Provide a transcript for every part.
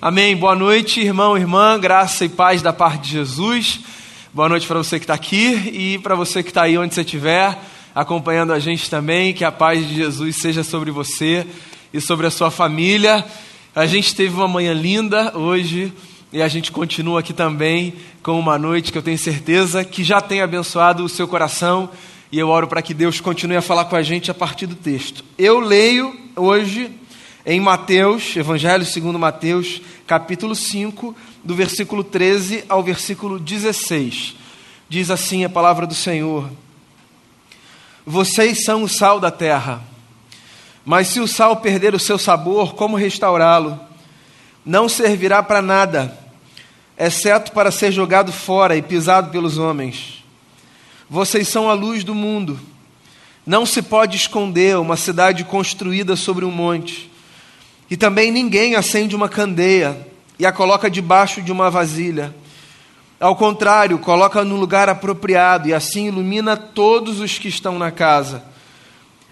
Amém. Boa noite, irmão, irmã, graça e paz da parte de Jesus. Boa noite para você que está aqui e para você que está aí onde você estiver, acompanhando a gente também. Que a paz de Jesus seja sobre você e sobre a sua família. A gente teve uma manhã linda hoje e a gente continua aqui também com uma noite que eu tenho certeza que já tem abençoado o seu coração. E eu oro para que Deus continue a falar com a gente a partir do texto. Eu leio hoje em Mateus, Evangelho segundo Mateus, capítulo 5, do versículo 13 ao versículo 16. Diz assim a palavra do Senhor: Vocês são o sal da terra. Mas se o sal perder o seu sabor, como restaurá-lo? Não servirá para nada, exceto para ser jogado fora e pisado pelos homens. Vocês são a luz do mundo. Não se pode esconder uma cidade construída sobre um monte. E também ninguém acende uma candeia e a coloca debaixo de uma vasilha. Ao contrário, coloca no lugar apropriado e assim ilumina todos os que estão na casa.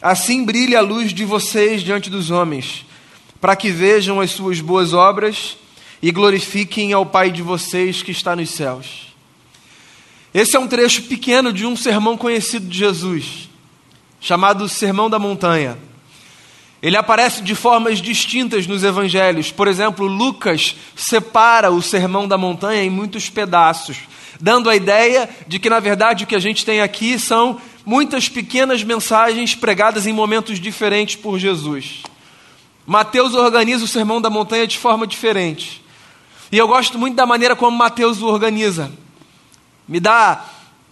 Assim brilha a luz de vocês diante dos homens, para que vejam as suas boas obras e glorifiquem ao Pai de vocês que está nos céus. Esse é um trecho pequeno de um sermão conhecido de Jesus, chamado Sermão da Montanha. Ele aparece de formas distintas nos evangelhos. Por exemplo, Lucas separa o Sermão da Montanha em muitos pedaços, dando a ideia de que, na verdade, o que a gente tem aqui são muitas pequenas mensagens pregadas em momentos diferentes por Jesus. Mateus organiza o Sermão da Montanha de forma diferente. E eu gosto muito da maneira como Mateus o organiza. Me dá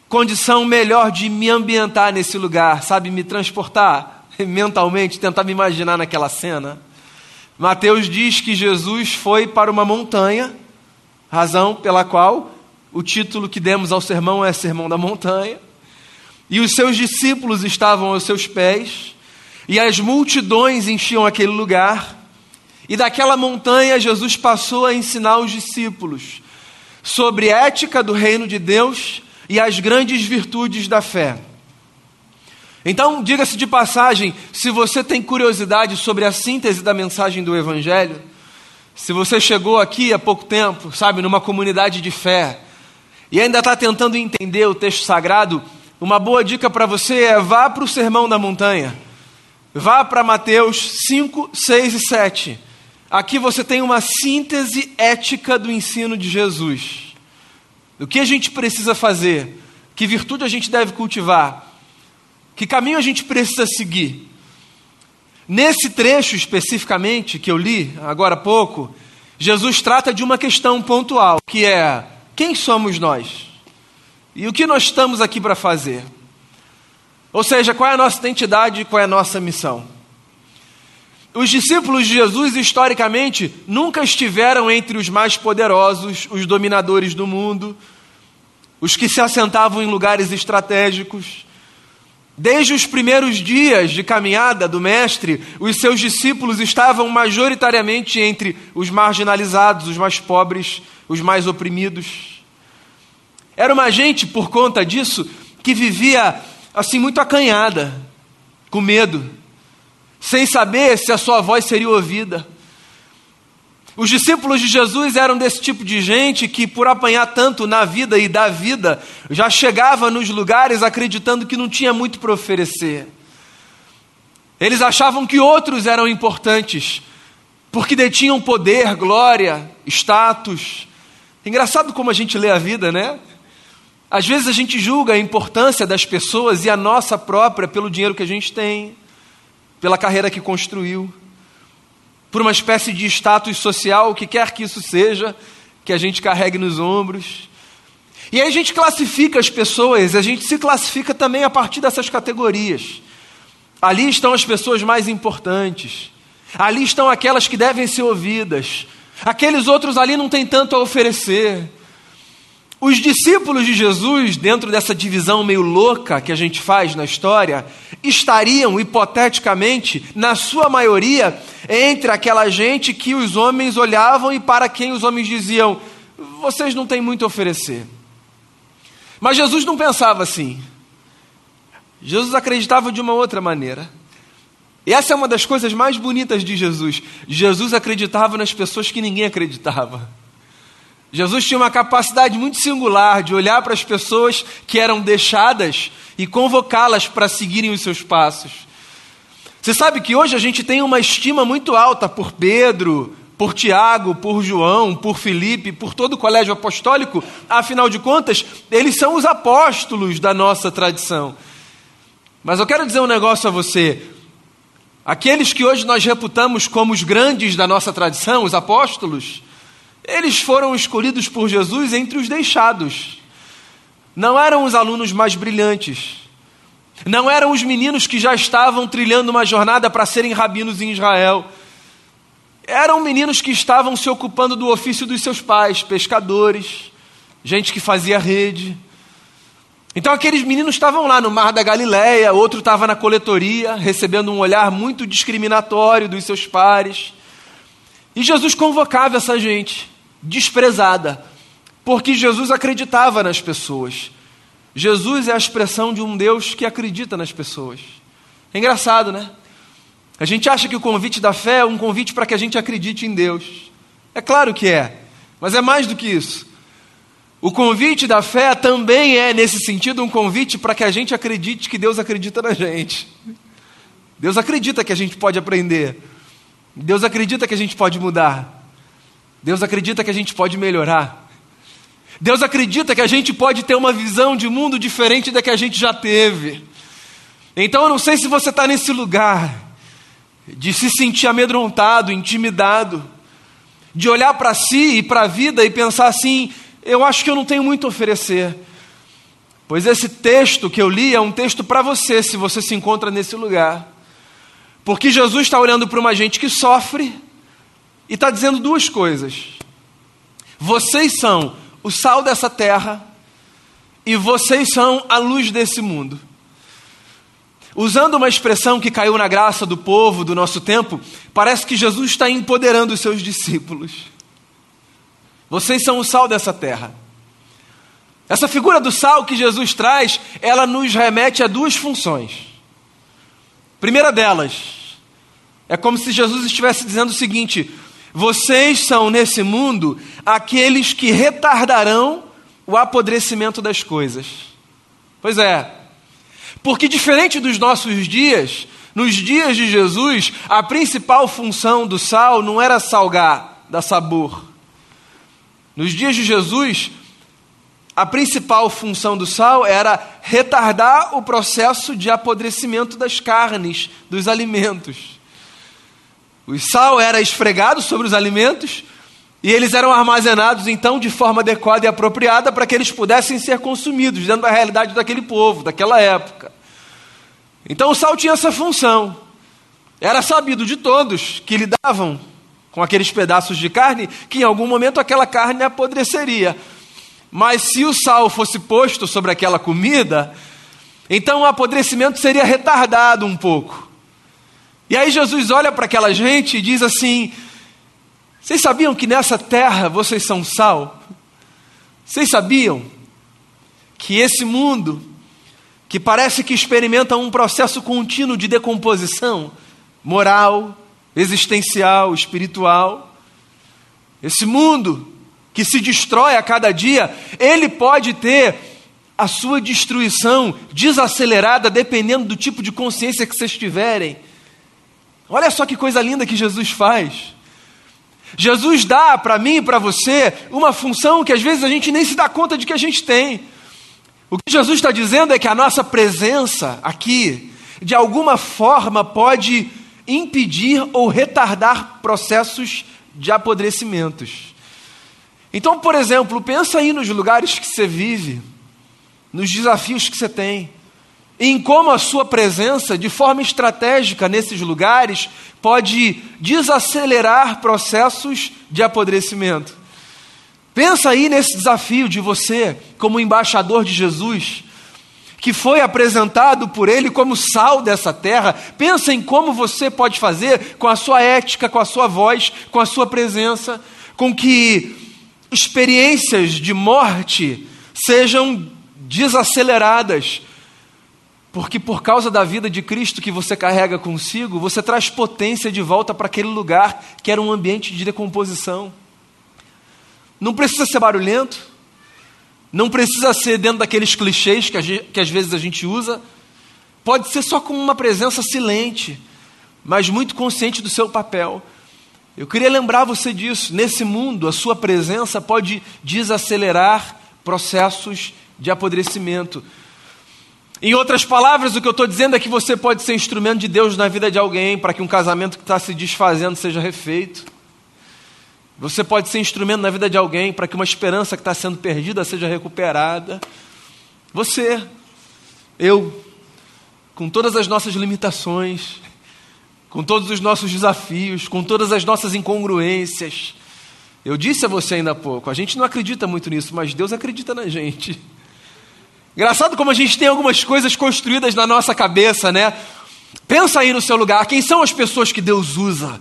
condição melhor de me ambientar nesse lugar, sabe, me transportar mentalmente, tentar me imaginar naquela cena. Mateus diz que Jesus foi para uma montanha, razão pela qual o título que demos ao sermão é Sermão da Montanha, e os seus discípulos estavam aos seus pés, e as multidões enchiam aquele lugar, e daquela montanha Jesus passou a ensinar os discípulos sobre ética do reino de Deus e as grandes virtudes da fé. Então, diga-se de passagem, se você tem curiosidade sobre a síntese da mensagem do Evangelho, se você chegou aqui há pouco tempo, sabe, numa comunidade de fé, e ainda está tentando entender o texto sagrado, uma boa dica para você é vá para o Sermão da Montanha. Vá para Mateus 5, 6 e 7. Aqui você tem uma síntese ética do ensino de Jesus. O que a gente precisa fazer? Que virtude a gente deve cultivar? Que caminho a gente precisa seguir? Nesse trecho especificamente que eu li agora há pouco, Jesus trata de uma questão pontual, que é: quem somos nós? E o que nós estamos aqui para fazer? Ou seja, qual é a nossa identidade e qual é a nossa missão? Os discípulos de Jesus, historicamente, nunca estiveram entre os mais poderosos, os dominadores do mundo, os que se assentavam em lugares estratégicos. Desde os primeiros dias de caminhada do Mestre, os seus discípulos estavam majoritariamente entre os marginalizados, os mais pobres, os mais oprimidos. Era uma gente, por conta disso, que vivia assim muito acanhada, com medo, sem saber se a sua voz seria ouvida. Os discípulos de Jesus eram desse tipo de gente que, por apanhar tanto na vida e da vida, já chegava nos lugares acreditando que não tinha muito para oferecer. Eles achavam que outros eram importantes, porque detinham poder, glória, status. Engraçado como a gente lê a vida, né? Às vezes a gente julga a importância das pessoas e a nossa própria pelo dinheiro que a gente tem, pela carreira que construiu por uma espécie de status social, o que quer que isso seja, que a gente carregue nos ombros. E aí a gente classifica as pessoas, a gente se classifica também a partir dessas categorias. Ali estão as pessoas mais importantes, ali estão aquelas que devem ser ouvidas, aqueles outros ali não têm tanto a oferecer. Os discípulos de Jesus, dentro dessa divisão meio louca que a gente faz na história, estariam, hipoteticamente, na sua maioria, entre aquela gente que os homens olhavam e para quem os homens diziam: vocês não têm muito a oferecer. Mas Jesus não pensava assim. Jesus acreditava de uma outra maneira. E essa é uma das coisas mais bonitas de Jesus. Jesus acreditava nas pessoas que ninguém acreditava. Jesus tinha uma capacidade muito singular de olhar para as pessoas que eram deixadas e convocá-las para seguirem os seus passos. Você sabe que hoje a gente tem uma estima muito alta por Pedro, por Tiago, por João, por Felipe, por todo o colégio apostólico, afinal de contas, eles são os apóstolos da nossa tradição. Mas eu quero dizer um negócio a você: Aqueles que hoje nós reputamos como os grandes da nossa tradição, os apóstolos, eles foram escolhidos por Jesus entre os deixados. Não eram os alunos mais brilhantes. Não eram os meninos que já estavam trilhando uma jornada para serem rabinos em Israel. Eram meninos que estavam se ocupando do ofício dos seus pais, pescadores, gente que fazia rede, então aqueles meninos estavam lá no Mar da Galileia, outro estava na coletoria, recebendo um olhar muito discriminatório dos seus pares. E Jesus convocava essa gente, desprezada, porque Jesus acreditava nas pessoas. Jesus é a expressão de um Deus que acredita nas pessoas. É engraçado, né? A gente acha que o convite da fé é um convite para que a gente acredite em Deus. É claro que é, mas é mais do que isso. O convite da fé também é, nesse sentido, um convite para que a gente acredite que Deus acredita na gente. Deus acredita que a gente pode aprender. Deus acredita que a gente pode mudar. Deus acredita que a gente pode melhorar. Deus acredita que a gente pode ter uma visão de mundo diferente da que a gente já teve. Então eu não sei se você está nesse lugar de se sentir amedrontado, intimidado, de olhar para si e para a vida e pensar assim: eu acho que eu não tenho muito a oferecer. Pois esse texto que eu li é um texto para você, se você se encontra nesse lugar. Porque Jesus está olhando para uma gente que sofre e está dizendo duas coisas. Vocês são o sal dessa terra e vocês são a luz desse mundo. Usando uma expressão que caiu na graça do povo do nosso tempo, parece que Jesus está empoderando os seus discípulos. Vocês são o sal dessa terra. Essa figura do sal que Jesus traz, ela nos remete a duas funções. Primeira delas, é como se Jesus estivesse dizendo o seguinte: vocês são nesse mundo aqueles que retardarão o apodrecimento das coisas. Pois é, porque diferente dos nossos dias, nos dias de Jesus, a principal função do sal não era salgar, dar sabor. Nos dias de Jesus, a principal função do sal era retardar o processo de apodrecimento das carnes, dos alimentos. O sal era esfregado sobre os alimentos e eles eram armazenados então de forma adequada e apropriada para que eles pudessem ser consumidos dentro da realidade daquele povo, daquela época. Então o sal tinha essa função. Era sabido de todos que lidavam com aqueles pedaços de carne, que em algum momento aquela carne apodreceria. Mas se o sal fosse posto sobre aquela comida, então o apodrecimento seria retardado um pouco. E aí Jesus olha para aquela gente e diz assim: Vocês sabiam que nessa terra vocês são sal? Vocês sabiam que esse mundo, que parece que experimenta um processo contínuo de decomposição moral, existencial, espiritual. Esse mundo que se destrói a cada dia, ele pode ter a sua destruição desacelerada dependendo do tipo de consciência que vocês tiverem. Olha só que coisa linda que Jesus faz. Jesus dá para mim e para você uma função que às vezes a gente nem se dá conta de que a gente tem. O que Jesus está dizendo é que a nossa presença aqui, de alguma forma, pode impedir ou retardar processos de apodrecimentos. Então, por exemplo, pensa aí nos lugares que você vive, nos desafios que você tem, em como a sua presença, de forma estratégica nesses lugares, pode desacelerar processos de apodrecimento. Pensa aí nesse desafio de você, como embaixador de Jesus, que foi apresentado por ele como sal dessa terra. Pensa em como você pode fazer com a sua ética, com a sua voz, com a sua presença, com que experiências de morte sejam desaceleradas, Porque por causa da vida de Cristo que você carrega consigo, você traz potência de volta para aquele lugar que era um ambiente de decomposição. Não precisa ser barulhento, não precisa ser dentro daqueles clichês que, gente, que às vezes a gente usa, pode ser só com uma presença silente, mas muito consciente do seu papel. Eu queria lembrar você disso. Nesse mundo, a sua presença pode desacelerar processos de apodrecimento. Em outras palavras, o que eu estou dizendo é que você pode ser instrumento de Deus na vida de alguém para que um casamento que está se desfazendo seja refeito. Você pode ser instrumento na vida de alguém para que uma esperança que está sendo perdida seja recuperada. Você, eu, com todas as nossas limitações, com todos os nossos desafios, com todas as nossas incongruências. Eu disse a você ainda há pouco, a gente não acredita muito nisso, mas Deus acredita na gente. Engraçado como a gente tem algumas coisas construídas na nossa cabeça, né? Pensa aí no seu lugar, quem são as pessoas que Deus usa?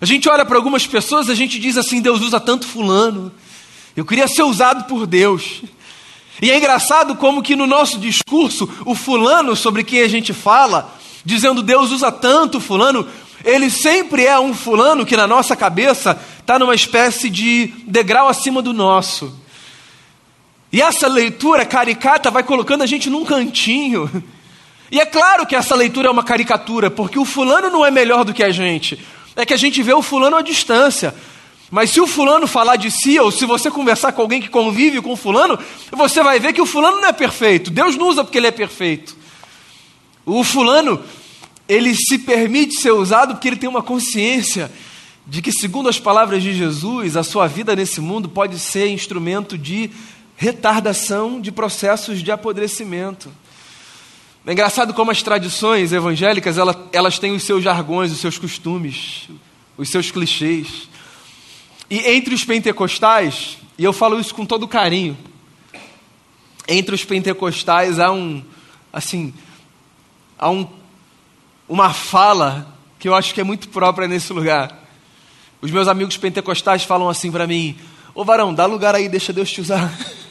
A gente olha para algumas pessoas, a gente diz assim: Deus usa tanto fulano. Eu queria ser usado por Deus. E é engraçado como que no nosso discurso, o fulano sobre quem a gente fala, dizendo Deus usa tanto fulano, ele sempre é um fulano que na nossa cabeça está numa espécie de degrau acima do nosso. E essa leitura caricata vai colocando a gente num cantinho. E é claro que essa leitura é uma caricatura, porque o fulano não é melhor do que a gente. É que a gente vê o fulano à distância. Mas se o fulano falar de si, ou se você conversar com alguém que convive com o fulano, você vai ver que o fulano não é perfeito. Deus não usa porque ele é perfeito. O fulano, ele se permite ser usado porque ele tem uma consciência de que, segundo as palavras de Jesus, a sua vida nesse mundo pode ser instrumento de retardação de processos de apodrecimento. É engraçado como as tradições evangélicas elas, elas têm os seus jargões, os seus costumes, os seus clichês. E entre os pentecostais, e eu falo isso com todo carinho, entre os pentecostais há um, assim, há um, uma fala que eu acho que é muito própria nesse lugar. Os meus amigos pentecostais falam assim para mim: Ô varão, dá lugar aí, deixa Deus te usar.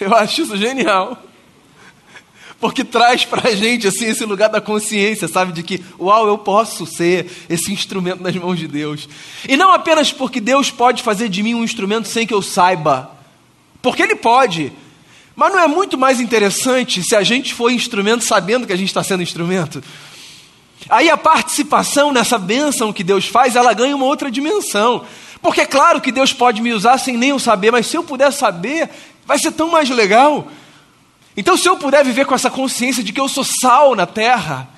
Eu acho isso genial. Porque traz para a gente assim, esse lugar da consciência, sabe? De que, uau, eu posso ser esse instrumento nas mãos de Deus. E não apenas porque Deus pode fazer de mim um instrumento sem que eu saiba. Porque Ele pode. Mas não é muito mais interessante se a gente for instrumento sabendo que a gente está sendo instrumento? Aí a participação nessa bênção que Deus faz, ela ganha uma outra dimensão. Porque é claro que Deus pode me usar sem nem eu saber, mas se eu puder saber, vai ser tão mais legal. Então, se eu puder viver com essa consciência de que eu sou sal na terra,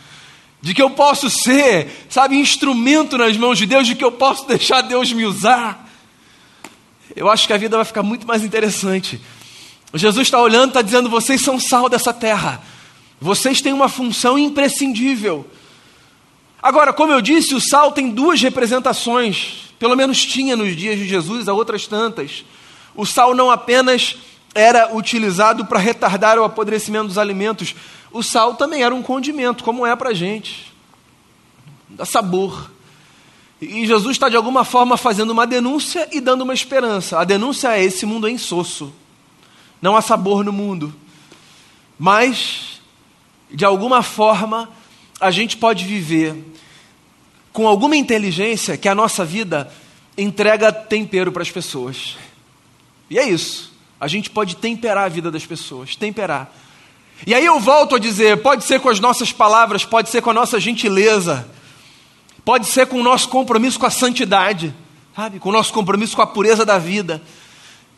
de que eu posso ser, sabe, instrumento nas mãos de Deus, de que eu posso deixar Deus me usar, eu acho que a vida vai ficar muito mais interessante. Jesus está olhando, está dizendo: vocês são sal dessa terra, vocês têm uma função imprescindível. Agora, como eu disse, o sal tem duas representações, pelo menos tinha nos dias de Jesus, há outras tantas. O sal não apenas era utilizado para retardar o apodrecimento dos alimentos. O sal também era um condimento, como é para a gente. Dá sabor. E Jesus está, de alguma forma, fazendo uma denúncia e dando uma esperança. A denúncia é: esse mundo é insosso. Não há sabor no mundo. Mas, de alguma forma, a gente pode viver com alguma inteligência que a nossa vida entrega tempero para as pessoas. E é isso. A gente pode temperar a vida das pessoas, temperar. E aí eu volto a dizer: pode ser com as nossas palavras, pode ser com a nossa gentileza, pode ser com o nosso compromisso com a santidade, sabe? Com o nosso compromisso com a pureza da vida,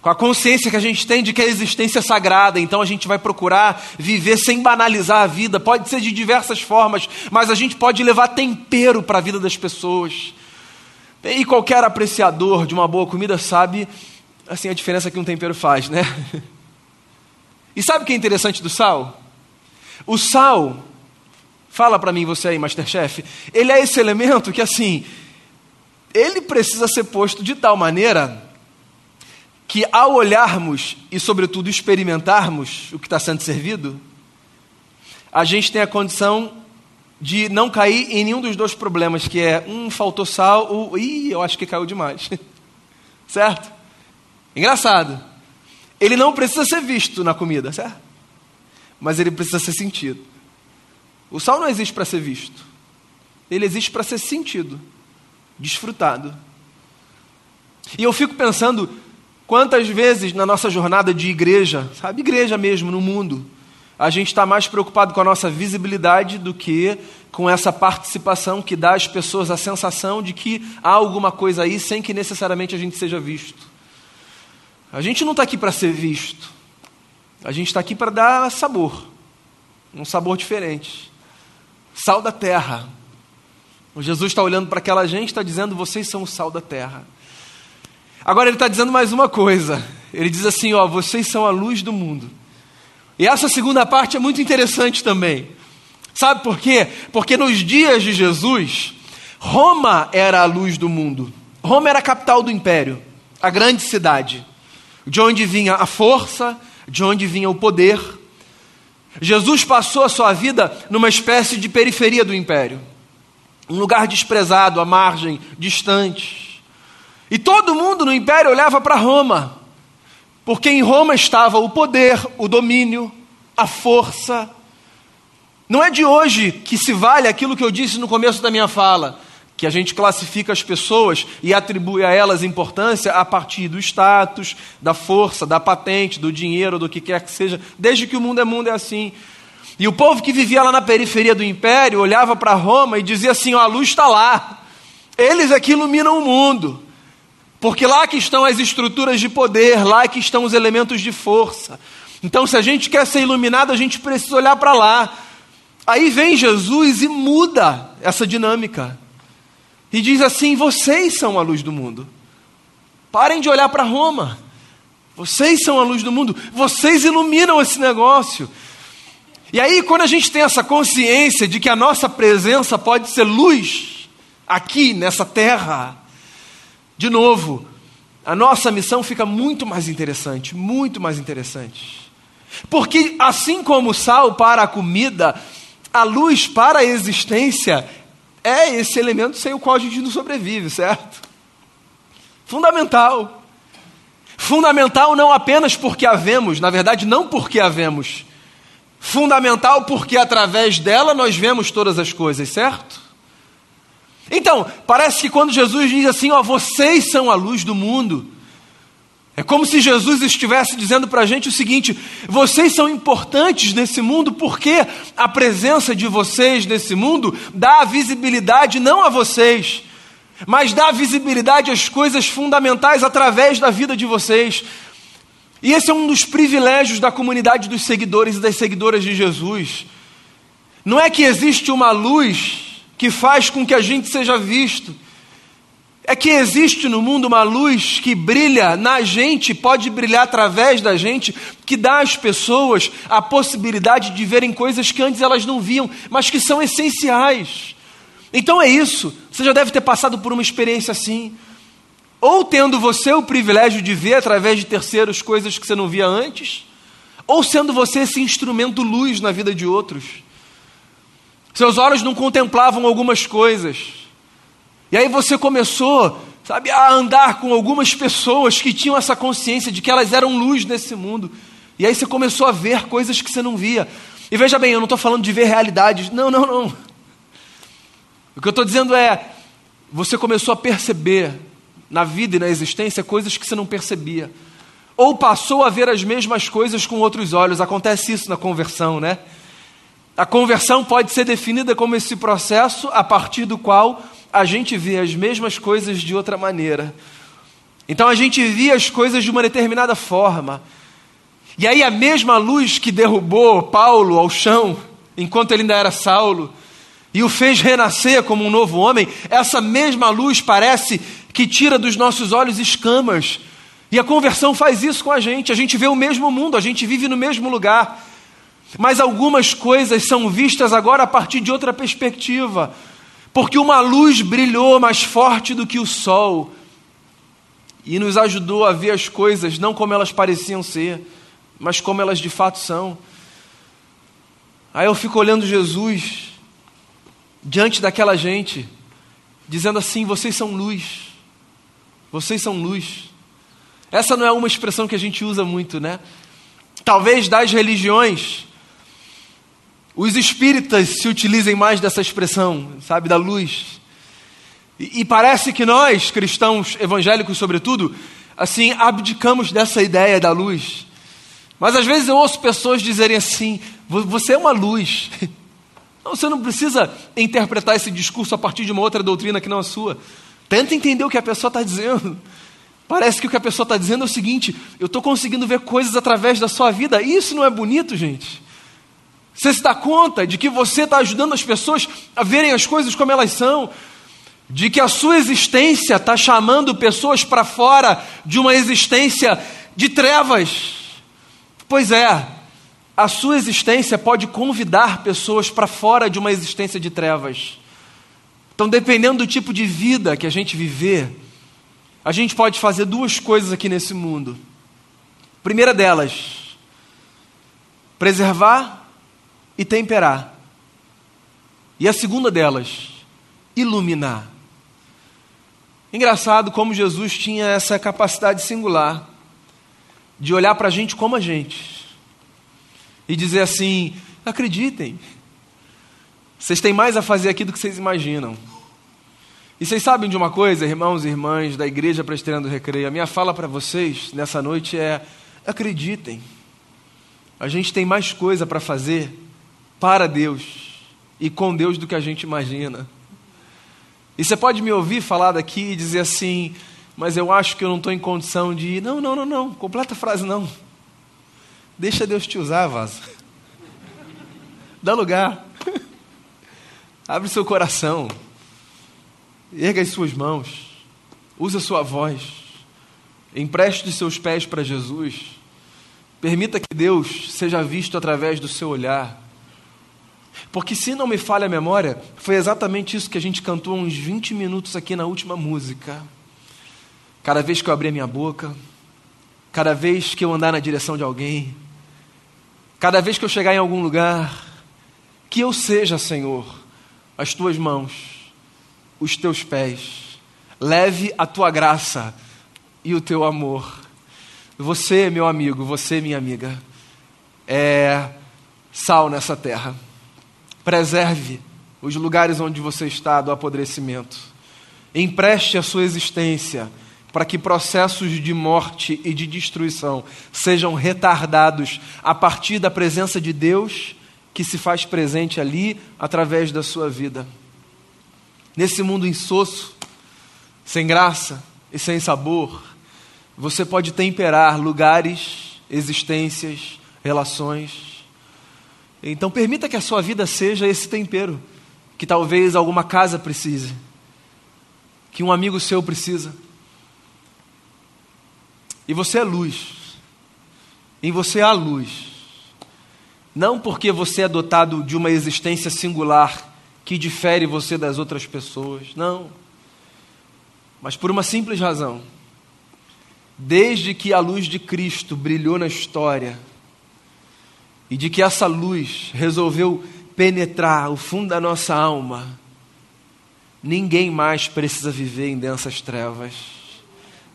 com a consciência que a gente tem de que a existência é sagrada, então a gente vai procurar viver sem banalizar a vida. Pode ser de diversas formas, mas a gente pode levar tempero para a vida das pessoas. E qualquer apreciador de uma boa comida sabe assim, a diferença que um tempero faz, né? E sabe o que é interessante do sal? O sal, fala para mim você aí, Masterchef, ele é esse elemento que assim, ele precisa ser posto de tal maneira que ao olharmos e sobretudo experimentarmos o que está sendo servido, a gente tem a condição de não cair em nenhum dos dois problemas, que é, um, faltou sal, ou, ih, eu acho que caiu demais. certo? Engraçado. Ele não precisa ser visto na comida, certo? mas ele precisa ser sentido. O sal não existe para ser visto, ele existe para ser sentido, desfrutado. E eu fico pensando quantas vezes na nossa jornada de igreja, sabe, igreja mesmo, no mundo, a gente está mais preocupado com a nossa visibilidade do que com essa participação que dá às pessoas a sensação de que há alguma coisa aí sem que necessariamente a gente seja visto. A gente não está aqui para ser visto, a gente está aqui para dar sabor, um sabor diferente. Sal da terra. O Jesus está olhando para aquela gente e está dizendo: vocês são o sal da terra. Agora ele está dizendo mais uma coisa. Ele diz assim: ó, vocês são a luz do mundo. E essa segunda parte é muito interessante também. Sabe por quê? Porque nos dias de Jesus, Roma era a luz do mundo. Roma era a capital do império, a grande cidade, de onde vinha a força, de onde vinha o poder. Jesus passou a sua vida numa espécie de periferia do império, um lugar desprezado, à margem, distante. E todo mundo no império olhava para Roma, porque em Roma estava o poder, o domínio, a força. Não é de hoje que se vale aquilo que eu disse no começo da minha fala, que a gente classifica as pessoas e atribui a elas importância a partir do status, da força, da patente, do dinheiro, do que quer que seja, desde que o mundo é mundo é assim. E o povo que vivia lá na periferia do império olhava para Roma e dizia assim: ó, a luz está lá, eles é que iluminam o mundo. Porque lá que estão as estruturas de poder, lá que estão os elementos de força. Então, se a gente quer ser iluminado, a gente precisa olhar para lá. Aí vem Jesus e muda essa dinâmica. E diz assim: vocês são a luz do mundo. Parem de olhar para Roma. Vocês são a luz do mundo. Vocês iluminam esse negócio. E aí, quando a gente tem essa consciência de que a nossa presença pode ser luz aqui nessa terra, de novo, a nossa missão fica muito mais interessante, muito mais interessante. Porque assim como o sal para a comida, a luz para a existência é esse elemento sem o qual a gente não sobrevive, certo? Fundamental. Fundamental não apenas porque havemos, na verdade, não porque havemos. Fundamental porque através dela nós vemos todas as coisas, certo? Então, parece que quando Jesus diz assim, ó, vocês são a luz do mundo, é como se Jesus estivesse dizendo para a gente o seguinte: vocês são importantes nesse mundo porque a presença de vocês nesse mundo dá visibilidade não a vocês, mas dá visibilidade às coisas fundamentais através da vida de vocês. E esse é um dos privilégios da comunidade dos seguidores e das seguidoras de Jesus. Não é que existe uma luz que faz com que a gente seja visto. É que existe no mundo uma luz que brilha na gente, pode brilhar através da gente, que dá às pessoas a possibilidade de verem coisas que antes elas não viam, mas que são essenciais. Então é isso. Você já deve ter passado por uma experiência assim. Ou tendo você o privilégio de ver através de terceiros coisas que você não via antes, ou sendo você esse instrumento luz na vida de outros. Seus olhos não contemplavam algumas coisas. E aí você começou, sabe, a andar com algumas pessoas que tinham essa consciência de que elas eram luz nesse mundo. E aí você começou a ver coisas que você não via. E veja bem, eu não estou falando de ver realidades. Não, não, não. O que eu estou dizendo é, você começou a perceber na vida e na existência coisas que você não percebia. Ou passou a ver as mesmas coisas com outros olhos. Acontece isso na conversão, né? A conversão pode ser definida como esse processo a partir do qual a gente vê as mesmas coisas de outra maneira. Então a gente via as coisas de uma determinada forma. E aí a mesma luz que derrubou Paulo ao chão, enquanto ele ainda era Saulo, e o fez renascer como um novo homem, essa mesma luz parece que tira dos nossos olhos escamas. E a conversão faz isso com a gente. A gente vê o mesmo mundo, a gente vive no mesmo lugar. Mas algumas coisas são vistas agora a partir de outra perspectiva, porque uma luz brilhou mais forte do que o sol e nos ajudou a ver as coisas não como elas pareciam ser, mas como elas de fato são. Aí eu fico olhando Jesus diante daquela gente, dizendo assim: vocês são luz, vocês são luz. Essa não é uma expressão que a gente usa muito, né? Talvez das religiões os espíritas se utilizem mais dessa expressão, sabe, da luz. E, e, parece que nós, cristãos evangélicos, sobretudo, assim, abdicamos dessa ideia da luz. Mas às vezes eu ouço pessoas dizerem assim: você é uma luz. Não, você não precisa interpretar esse discurso a partir de uma outra doutrina que não a sua. Tenta entender o que a pessoa está dizendo. Parece que o que a pessoa está dizendo é o seguinte: eu estou conseguindo ver coisas através da sua vida. Isso não é bonito, gente. Você se dá conta de que você está ajudando as pessoas a verem as coisas como elas são, de que a sua existência está chamando pessoas para fora de uma existência de trevas. Pois é, a sua existência pode convidar pessoas para fora de uma existência de trevas. Então, dependendo do tipo de vida que a gente viver, a gente pode fazer duas coisas aqui nesse mundo. primeira delas, preservar e temperar. E a segunda delas, iluminar. Engraçado como Jesus tinha essa capacidade singular de olhar para a gente como a gente e dizer assim: acreditem, vocês têm mais a fazer aqui do que vocês imaginam. E vocês sabem de uma coisa, irmãos e irmãs da Igreja Presbiteriana do Recreio? A minha fala para vocês nessa noite é: acreditem, a gente tem mais coisa para fazer para Deus e com Deus do que a gente imagina. E você pode me ouvir falar daqui e dizer assim: mas eu acho que eu não estou em condição de ir. Não, não, não, não. Completa a frase, não. Deixa Deus te usar, vaso. Dá lugar. Abre seu coração. Erga as suas mãos. Usa sua voz. Empreste os seus pés para Jesus. Permita que Deus seja visto através do seu olhar. Porque, se não me falha a memória, foi exatamente isso que a gente cantou uns 20 minutos aqui na última música. Cada vez que eu abrir a minha boca, cada vez que eu andar na direção de alguém, cada vez que eu chegar em algum lugar, que eu seja, Senhor, as tuas mãos, os teus pés, leve a tua graça e o teu amor. Você, meu amigo, você, minha amiga, é sal nessa terra. Preserve os lugares onde você está do apodrecimento. Empreste a sua existência para que processos de morte e de destruição sejam retardados a partir da presença de Deus que se faz presente ali através da sua vida. Nesse mundo insosso, sem graça e sem sabor, você pode temperar lugares, existências, relações. Então, permita que a sua vida seja esse tempero que talvez alguma casa precise, que um amigo seu precisa e você é luz. Em você há luz. Não porque você é dotado de uma existência singular que difere você das outras pessoas. Não. Mas por uma simples razão. Desde que a luz de Cristo brilhou na história, e de que essa luz resolveu penetrar o fundo da nossa alma, ninguém mais precisa viver em densas trevas.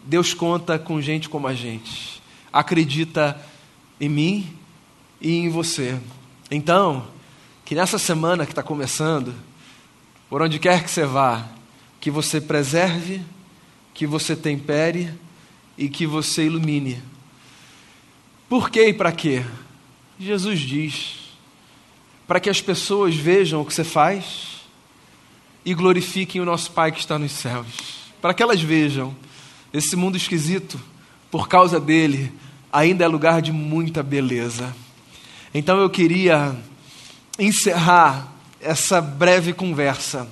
Deus conta com gente como a gente. Acredita em mim e em você. Então, que nessa semana que está começando, por onde quer que você vá, que você preserve, que você tempere e que você ilumine. Por quê e para quê? Jesus diz: para que as pessoas vejam o que você faz e glorifiquem o nosso Pai que está nos céus. Para que elas vejam esse mundo esquisito, por causa dele, ainda é lugar de muita beleza. Então eu queria encerrar essa breve conversa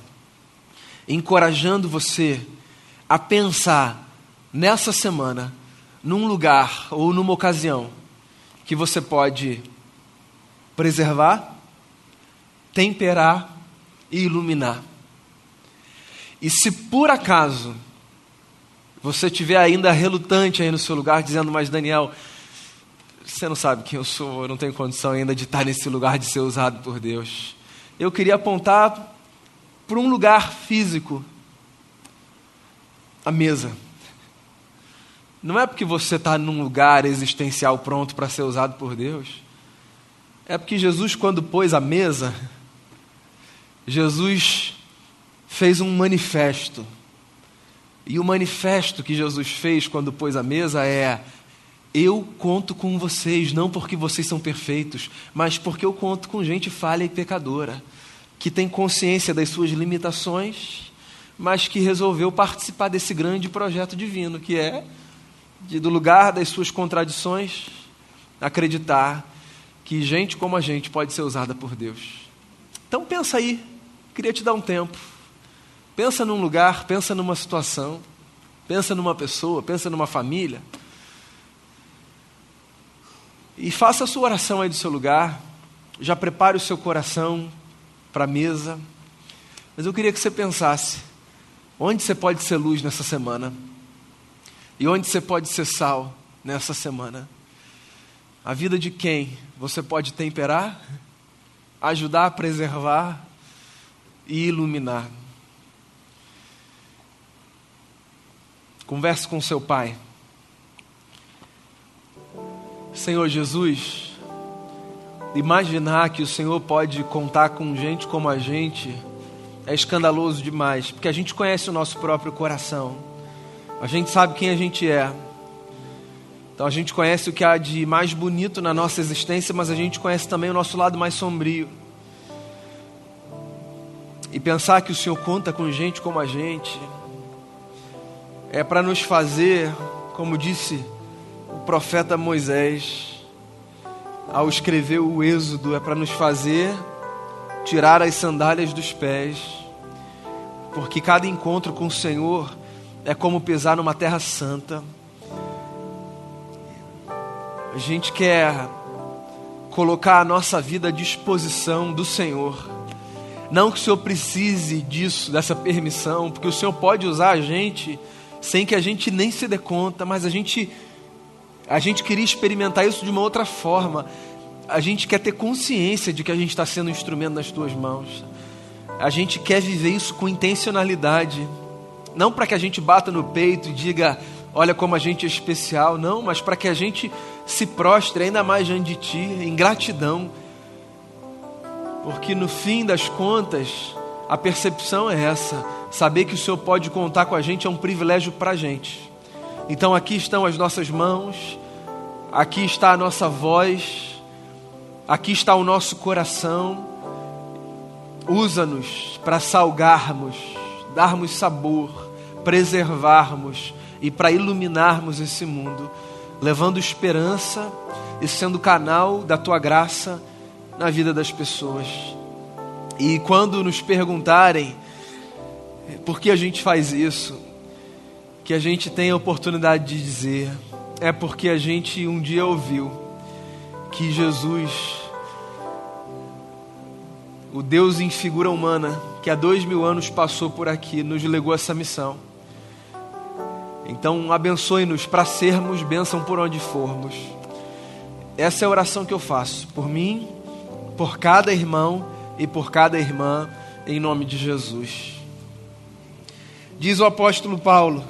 encorajando você a pensar nessa semana num lugar ou numa ocasião que você pode preservar, temperar e iluminar. E se por acaso você estiver ainda relutante aí no seu lugar, dizendo, mas Daniel, você não sabe quem eu sou, eu não tenho condição ainda de estar nesse lugar de ser usado por Deus. Eu queria apontar para um lugar físico a mesa. Não é porque você está num lugar existencial pronto para ser usado por Deus, É porque Jesus, quando pôs a mesa, Jesus fez um manifesto. E o manifesto que Jesus fez quando pôs a mesa é: Eu conto com vocês, não porque vocês são perfeitos, mas porque eu conto com gente falha e pecadora, que tem consciência das suas limitações, mas que resolveu participar desse grande projeto divino, que é, de, do lugar das suas contradições, acreditar que gente como a gente pode ser usada por Deus. Então pensa aí, queria te dar um tempo. Pensa num lugar, pensa numa situação, pensa numa pessoa, pensa numa família. E faça a sua oração aí do seu lugar. Já prepare o seu coração para a mesa. Mas eu queria que você pensasse: onde você pode ser luz nessa semana? E onde você pode ser sal nessa semana? A vida de quem você pode temperar, ajudar a preservar e iluminar. Converse com seu pai. Senhor Jesus, imaginar que o Senhor pode contar com gente como a gente é escandaloso demais, porque a gente conhece o nosso próprio coração, a gente sabe quem a gente é. Então a gente conhece o que há de mais bonito na nossa existência, mas a gente conhece também o nosso lado mais sombrio. E pensar que o Senhor conta com gente como a gente é para nos fazer, como disse o profeta Moisés, ao escrever o Êxodo, é para nos fazer tirar as sandálias dos pés, porque cada encontro com o Senhor é como pisar numa terra santa. A gente quer colocar a nossa vida à disposição do Senhor. Não que o Senhor precise disso, dessa permissão, porque o Senhor pode usar a gente sem que a gente nem se dê conta, mas a gente a gente queria experimentar isso de uma outra forma. A gente quer ter consciência de que a gente está sendo um instrumento nas tuas mãos. A gente quer viver isso com intencionalidade. Não para que a gente bata no peito e diga, olha como a gente é especial, não, mas para que a gente se prostre ainda mais diante de Ti, em gratidão, porque no fim das contas, a percepção é essa: saber que o Senhor pode contar com a gente é um privilégio para a gente. Então aqui estão as nossas mãos, aqui está a nossa voz, aqui está o nosso coração. Usa-nos para salgarmos, darmos sabor, preservarmos e para iluminarmos esse mundo levando esperança e sendo canal da tua graça na vida das pessoas. E quando nos perguntarem por que a gente faz isso, que a gente tem a oportunidade de dizer, é porque a gente um dia ouviu que Jesus, o Deus em figura humana, que há dois mil anos passou por aqui, nos legou essa missão então, abençoe-nos para sermos bênção por onde formos. Essa é a oração que eu faço por mim, por cada irmão e por cada irmã, em nome de Jesus. Diz o apóstolo Paulo: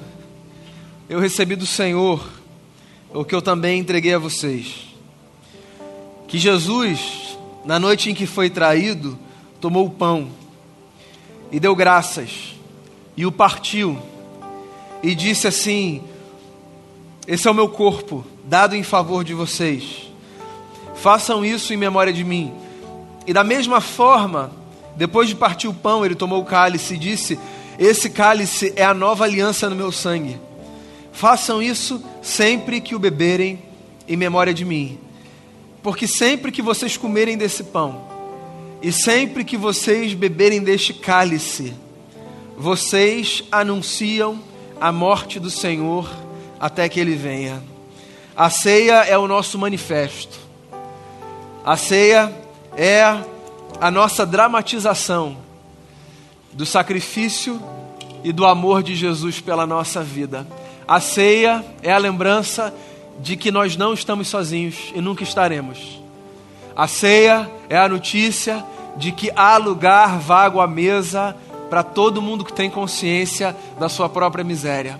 Eu recebi do Senhor o que eu também entreguei a vocês. Que Jesus, na noite em que foi traído, tomou o pão e deu graças e o partiu e disse assim: Esse é o meu corpo, dado em favor de vocês. Façam isso em memória de mim. E da mesma forma, depois de partir o pão, ele tomou o cálice e disse: Esse cálice é a nova aliança no meu sangue. Façam isso sempre que o beberem em memória de mim. Porque sempre que vocês comerem desse pão, e sempre que vocês beberem deste cálice, vocês anunciam a morte do Senhor até que ele venha. A ceia é o nosso manifesto. A ceia é a nossa dramatização do sacrifício e do amor de Jesus pela nossa vida. A ceia é a lembrança de que nós não estamos sozinhos e nunca estaremos. A ceia é a notícia de que há lugar vago à mesa para todo mundo que tem consciência da sua própria miséria.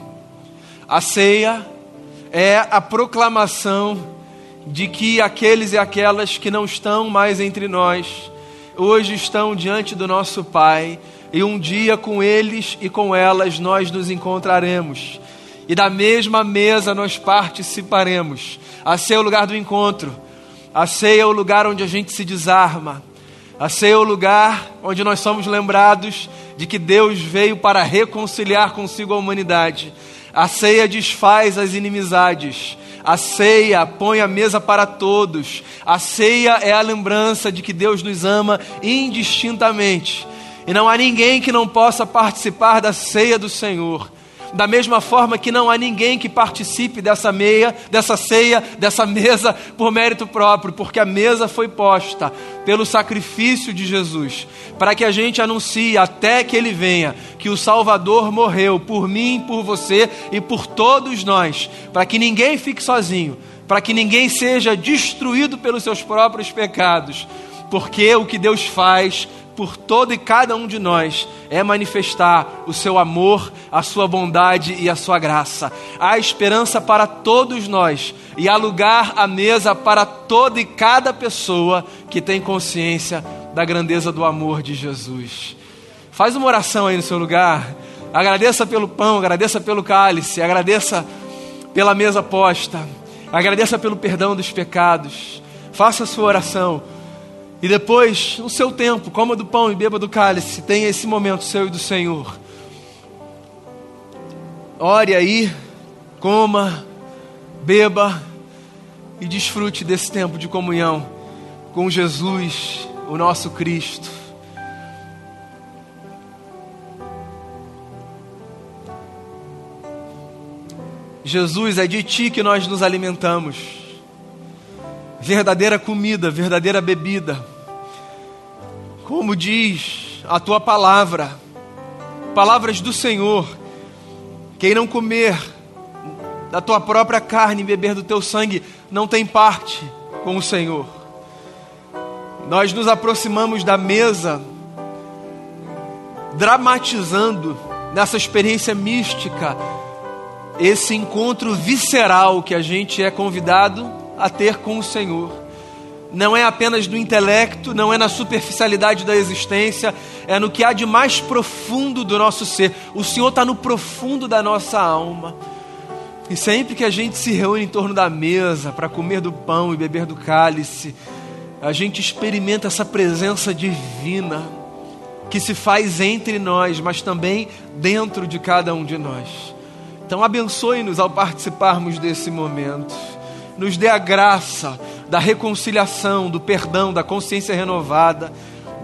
A ceia é a proclamação de que aqueles e aquelas que não estão mais entre nós, hoje estão diante do nosso Pai, e um dia com eles e com elas nós nos encontraremos. E da mesma mesa nós participaremos. A ceia é o lugar do encontro. A ceia é o lugar onde a gente se desarma. A ceia é o lugar onde nós somos lembrados de que Deus veio para reconciliar consigo a humanidade. A ceia desfaz as inimizades. A ceia põe a mesa para todos. A ceia é a lembrança de que Deus nos ama indistintamente. E não há ninguém que não possa participar da ceia do Senhor. Da mesma forma que não há ninguém que participe dessa meia, dessa ceia, dessa mesa por mérito próprio, porque a mesa foi posta pelo sacrifício de Jesus, para que a gente anuncie até que ele venha que o Salvador morreu por mim, por você e por todos nós, para que ninguém fique sozinho, para que ninguém seja destruído pelos seus próprios pecados, porque o que Deus faz por todo e cada um de nós é manifestar o seu amor, a sua bondade e a sua graça. Há esperança para todos nós e há lugar à mesa para toda e cada pessoa que tem consciência da grandeza do amor de Jesus. Faz uma oração aí no seu lugar. Agradeça pelo pão, agradeça pelo cálice, agradeça pela mesa posta, agradeça pelo perdão dos pecados. Faça a sua oração. E depois, no seu tempo, coma do pão e beba do cálice. Tenha esse momento seu e do Senhor. Ore aí, coma, beba e desfrute desse tempo de comunhão com Jesus, o nosso Cristo. Jesus, é de ti que nós nos alimentamos verdadeira comida, verdadeira bebida. Como diz a tua palavra, palavras do Senhor: quem não comer da tua própria carne e beber do teu sangue não tem parte com o Senhor. Nós nos aproximamos da mesa, dramatizando nessa experiência mística, esse encontro visceral que a gente é convidado a ter com o Senhor. Não é apenas no intelecto, não é na superficialidade da existência, é no que há de mais profundo do nosso ser. O Senhor está no profundo da nossa alma. E sempre que a gente se reúne em torno da mesa para comer do pão e beber do cálice, a gente experimenta essa presença divina que se faz entre nós, mas também dentro de cada um de nós. Então, abençoe-nos ao participarmos desse momento nos dê a graça da reconciliação, do perdão, da consciência renovada,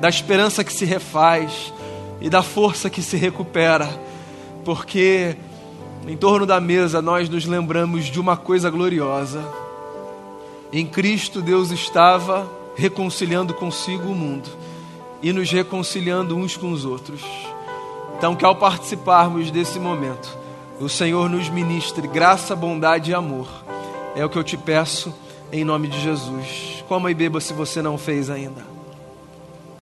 da esperança que se refaz e da força que se recupera, porque em torno da mesa nós nos lembramos de uma coisa gloriosa. Em Cristo Deus estava reconciliando consigo o mundo e nos reconciliando uns com os outros. Então, que ao participarmos desse momento, o Senhor nos ministre graça, bondade e amor é o que eu te peço em nome de Jesus. Coma e beba se você não fez ainda.